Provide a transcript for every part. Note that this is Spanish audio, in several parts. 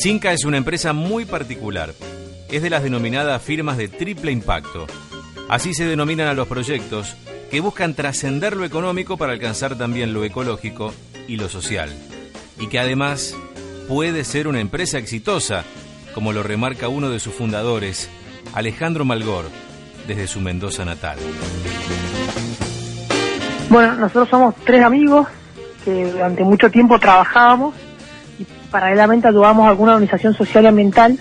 Cinca es una empresa muy particular. Es de las denominadas firmas de triple impacto. Así se denominan a los proyectos que buscan trascender lo económico para alcanzar también lo ecológico y lo social. Y que además puede ser una empresa exitosa, como lo remarca uno de sus fundadores, Alejandro Malgor, desde su Mendoza natal. Bueno, nosotros somos tres amigos que durante mucho tiempo trabajábamos paralelamente ayudábamos a alguna organización social y ambiental,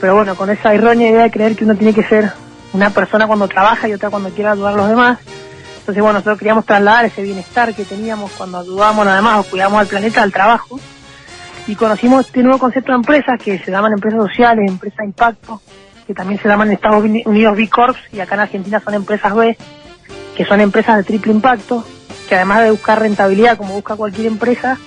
pero bueno, con esa errónea idea de creer que uno tiene que ser una persona cuando trabaja y otra cuando quiere ayudar a los demás. Entonces, bueno, nosotros queríamos trasladar ese bienestar que teníamos cuando ayudábamos nada más o cuidábamos al planeta al trabajo. Y conocimos este nuevo concepto de empresas que se llaman empresas sociales, empresas de impacto, que también se llaman en Estados Unidos B Corps y acá en Argentina son empresas B, que son empresas de triple impacto, que además de buscar rentabilidad como busca cualquier empresa,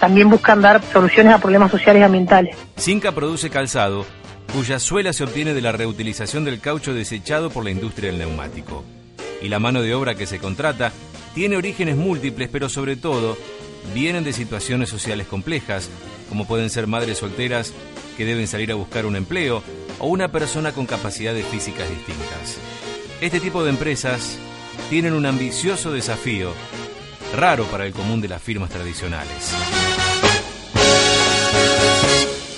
también buscan dar soluciones a problemas sociales y ambientales. Cinca produce calzado cuya suela se obtiene de la reutilización del caucho desechado por la industria del neumático. Y la mano de obra que se contrata tiene orígenes múltiples, pero sobre todo vienen de situaciones sociales complejas, como pueden ser madres solteras que deben salir a buscar un empleo o una persona con capacidades físicas distintas. Este tipo de empresas tienen un ambicioso desafío, raro para el común de las firmas tradicionales.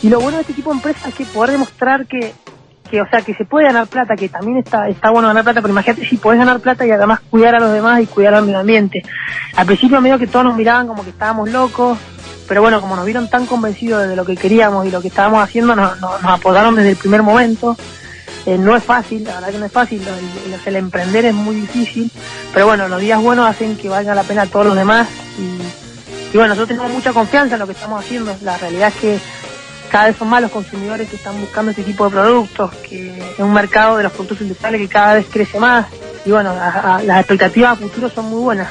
Y lo bueno de este tipo de empresas es que poder demostrar que, que, o sea, que se puede ganar plata, que también está, está bueno ganar plata, pero imagínate si podés ganar plata y además cuidar a los demás y cuidar al medio ambiente. Al principio medio que todos nos miraban como que estábamos locos, pero bueno, como nos vieron tan convencidos de lo que queríamos y lo que estábamos haciendo, nos, nos, apodaron desde el primer momento. Eh, no es fácil, la verdad que no es fácil, el, el, emprender es muy difícil, pero bueno, los días buenos hacen que valga la pena a todos los demás y, y bueno, nosotros tenemos mucha confianza en lo que estamos haciendo, la realidad es que cada vez son más los consumidores que están buscando este tipo de productos, que es un mercado de los productos industriales que cada vez crece más y bueno, las expectativas a futuro son muy buenas.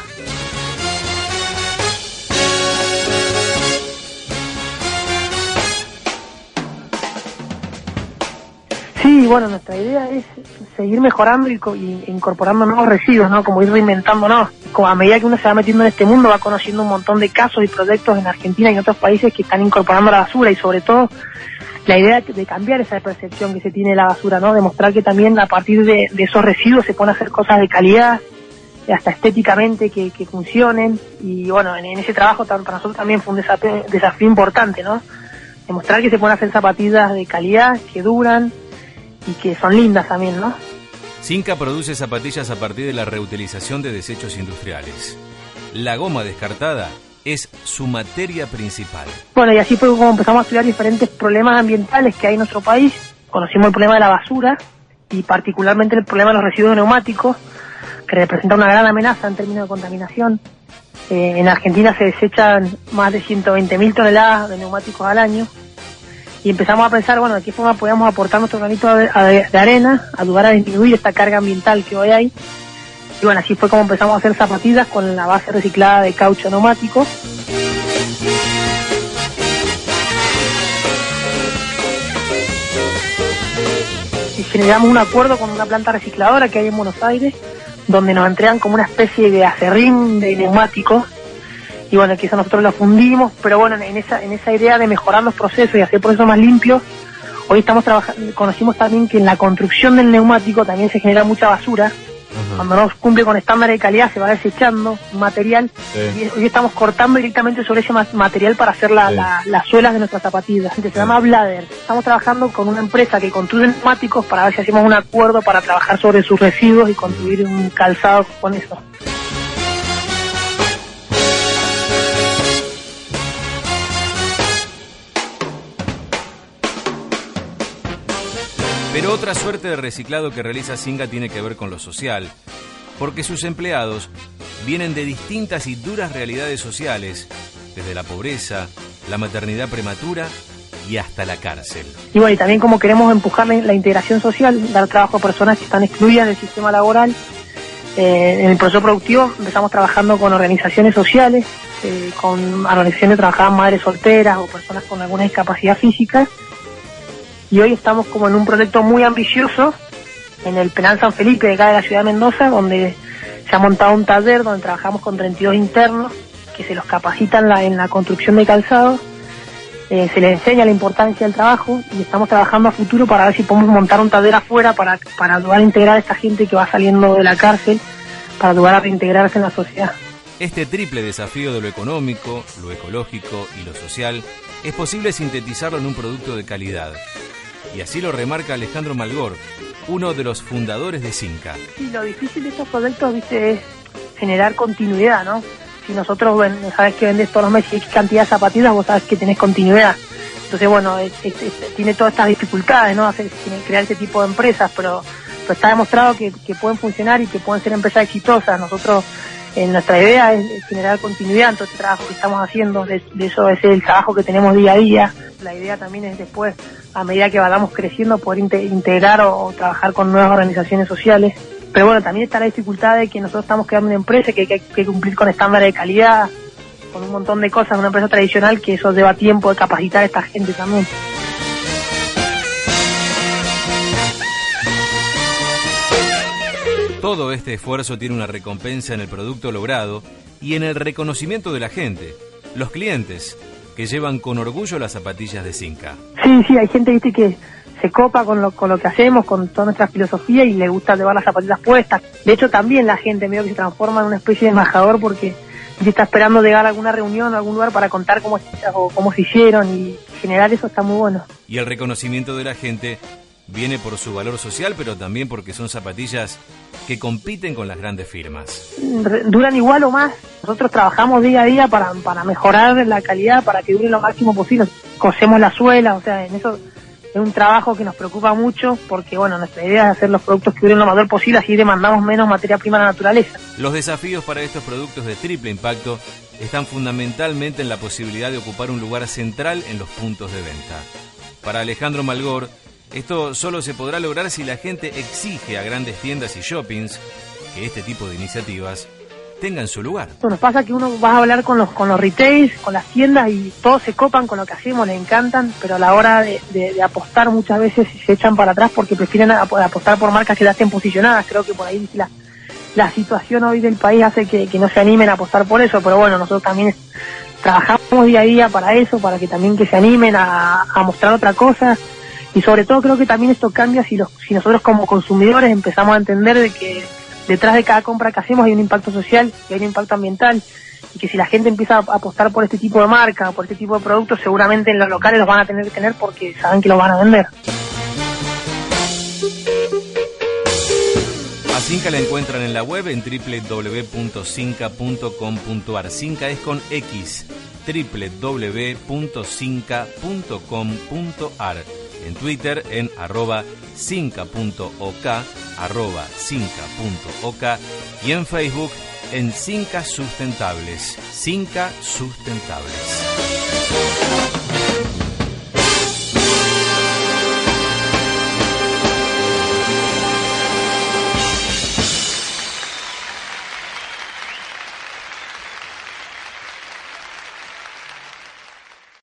Sí, bueno, nuestra idea es seguir mejorando y, y, incorporando nuevos residuos, ¿no? Como ir reinventándonos. Como a medida que uno se va metiendo en este mundo, va conociendo un montón de casos y proyectos en Argentina y en otros países que están incorporando la basura y sobre todo la idea de cambiar esa percepción que se tiene de la basura, ¿no? Demostrar que también a partir de, esos residuos se pueden hacer cosas de calidad, hasta estéticamente que, funcionen y bueno, en, en, ese trabajo para nosotros también fue un desafío, desafío importante, ¿no? Demostrar que se pueden hacer zapatillas de calidad, que duran, y que son lindas también, ¿no? Cinca produce zapatillas a partir de la reutilización de desechos industriales. La goma descartada es su materia principal. Bueno, y así fue como empezamos a estudiar diferentes problemas ambientales que hay en nuestro país. Conocimos el problema de la basura y particularmente el problema de los residuos neumáticos, que representa una gran amenaza en términos de contaminación. Eh, en Argentina se desechan más de 120.000 toneladas de neumáticos al año y empezamos a pensar, bueno, de qué forma podíamos aportar nuestro granito de, de, arena, ayudar a disminuir esta carga ambiental que hoy hay. Y bueno, así fue como empezamos a hacer zapatillas con la base reciclada de caucho neumático. Y generamos un acuerdo con una planta recicladora que hay en Buenos Aires, donde nos entregan como una especie de acerrín de neumáticos y bueno, quizá nosotros lo fundimos, pero bueno, en esa, en esa idea de mejorar los procesos y hacer procesos más limpios, hoy estamos trabajando, conocimos también que en la construcción del neumático también se genera mucha basura, Ajá. cuando no cumple con estándares de calidad se va desechando material, sí. y hoy estamos cortando directamente sobre ese material para hacer la, sí. la, las suelas de nuestras zapatillas, se llama Blader, estamos trabajando con una empresa que construye neumáticos para ver si hacemos un acuerdo para trabajar sobre sus residuos y construir un calzado con eso. Pero otra suerte de reciclado que realiza Singa tiene que ver con lo social, porque sus empleados vienen de distintas y duras realidades sociales, desde la pobreza, la maternidad prematura y hasta la cárcel. Y bueno, y también como queremos empujar la, integración social, dar trabajo a personas que están excluidas del sistema laboral, eh, en el proceso productivo empezamos trabajando con organizaciones sociales, eh, con organizaciones que trabajaban madres solteras o personas con alguna discapacidad física, y hoy estamos como en un proyecto muy ambicioso en el Penal San Felipe de acá de la ciudad de Mendoza, donde se ha montado un taller donde trabajamos con 32 internos que se los capacitan la, en la construcción de calzado eh, se les enseña la importancia del trabajo y estamos trabajando a futuro para ver si podemos montar un taller afuera para, para ayudar a integrar a esta gente que va saliendo de la cárcel, para ayudar a reintegrarse en la sociedad. Este triple desafío de lo económico, lo ecológico y lo social es posible sintetizarlo en un producto de calidad. Y así lo remarca Alejandro Malgor, uno de los fundadores de Cinca. Sí, lo difícil de estos proyectos, viste, es generar continuidad, ¿no? Si nosotros, sabes que vendes todos los meses X cantidad de zapatillas, vos sabes que tenés continuidad. Entonces, bueno, tiene todas estas dificultades, ¿no? Hacer, crear este tipo de empresas, pero, está demostrado que, pueden funcionar y que pueden ser empresas exitosas. Nosotros, en nuestra idea es, generar continuidad en todo este trabajo que estamos haciendo, de, eso es el trabajo que tenemos día a día. La idea también es después, a medida que vayamos creciendo, poder integrar o trabajar con nuevas organizaciones sociales pero bueno, también está la dificultad de que nosotros estamos creando una empresa que hay que, cumplir con estándares de calidad, con un montón de cosas, una empresa tradicional que eso lleva tiempo de capacitar a esta gente también. Todo este esfuerzo tiene una recompensa en el producto logrado y en el reconocimiento de la gente, los clientes, que llevan con orgullo las zapatillas de Cinca. Sí, sí, hay gente ¿viste, que se copa con lo, con lo que hacemos, con toda nuestra filosofía y le gusta llevar las zapatillas puestas. De hecho, también la gente medio que se transforma en una especie de embajador porque está esperando llegar a alguna reunión, a algún lugar para contar cómo, cómo se hicieron y generar eso está muy bueno. Y el reconocimiento de la gente viene por su valor social, pero también porque son zapatillas que compiten con las grandes firmas. Duran igual o más. Nosotros trabajamos día a día para, para mejorar la calidad, para que dure lo máximo posible. Cosemos la suela, o sea, en eso es un trabajo que nos preocupa mucho porque, bueno, nuestra idea es hacer los productos que duren lo mayor posible, así demandamos menos materia prima a la naturaleza. Los desafíos para estos productos de triple impacto están fundamentalmente en la posibilidad de ocupar un lugar central en los puntos de venta. Para Alejandro Malgor, esto solo se podrá lograr si la gente exige a grandes tiendas y shoppings que este tipo de iniciativas tengan su lugar. Nos pasa que uno va a hablar con los con los retails, con las tiendas y todos se copan con lo que hacemos, le encantan, pero a la hora de, apostar muchas veces se echan para atrás porque prefieren apostar por marcas que ya estén posicionadas. Creo que por ahí la, la situación hoy del país hace que, no se animen a apostar por eso, pero bueno, nosotros también trabajamos día a día para eso, para que también que se animen a mostrar otra cosa y sobre todo creo que también esto cambia si, los, si nosotros como consumidores empezamos a entender de que detrás de cada compra que hacemos hay un impacto social y hay un impacto ambiental y que si la gente empieza a apostar por este tipo de marca, por este tipo de productos, seguramente en los locales los van a tener que tener porque saben que los van a vender. A Cinca la encuentran en la web en www.cinca.com.ar. Cinca es con X www.cinca.com.ar en Twitter en arroba cinca.ok, arroba cinca.ok y en Facebook en Cinca Sustentables. Cinca Sustentables.